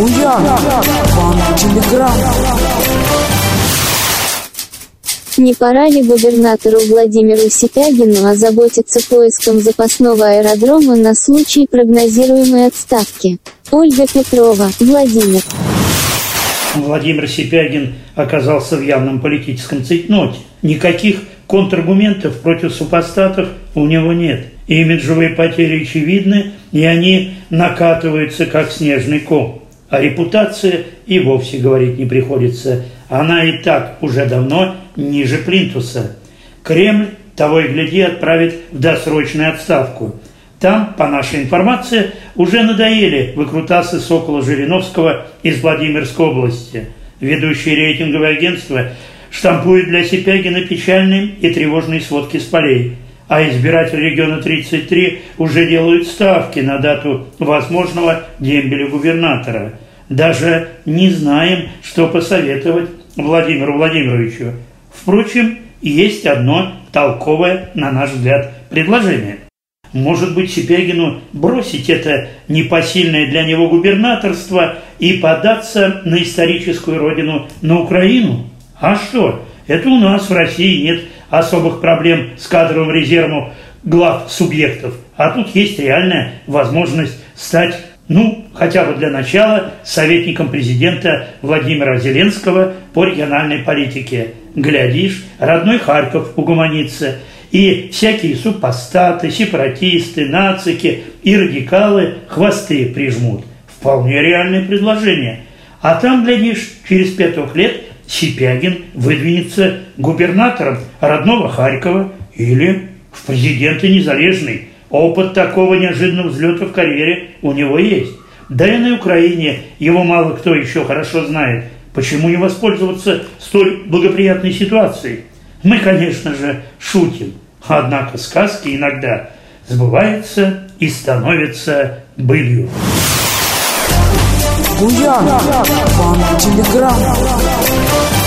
Буян, вам телеграмм. Не пора ли губернатору Владимиру Сипягину озаботиться поиском запасного аэродрома на случай прогнозируемой отставки? Ольга Петрова, Владимир. Владимир Сипягин оказался в явном политическом цейтноте. Никаких контраргументов против супостатов у него нет. Имиджевые потери очевидны, и они накатываются, как снежный ком. О репутации и вовсе говорить не приходится. Она и так уже давно ниже плинтуса. Кремль того и гляди отправит в досрочную отставку. Там, по нашей информации, уже надоели выкрутасы Сокола Жириновского из Владимирской области. Ведущие рейтинговые агентства штампуют для Сипягина печальные и тревожные сводки с полей. А избиратели региона 33 уже делают ставки на дату возможного дембеля губернатора. Даже не знаем, что посоветовать Владимиру Владимировичу. Впрочем, есть одно толковое, на наш взгляд, предложение. Может быть, Сипягину бросить это непосильное для него губернаторство и податься на историческую родину, на Украину? А что? Это у нас в России нет особых проблем с кадровым резервом глав субъектов. А тут есть реальная возможность стать ну, хотя бы для начала, советником президента Владимира Зеленского по региональной политике. Глядишь, родной Харьков угомонится, и всякие супостаты, сепаратисты, нацики и радикалы хвосты прижмут. Вполне реальное предложение. А там, глядишь, через пяток лет Сипягин выдвинется губернатором родного Харькова или в президенты незалежной Опыт такого неожиданного взлета в карьере у него есть. Да и на Украине его мало кто еще хорошо знает. Почему не воспользоваться столь благоприятной ситуацией? Мы, конечно же, шутим. Однако сказки иногда сбываются и становятся былью. Буян, вам телеграмм.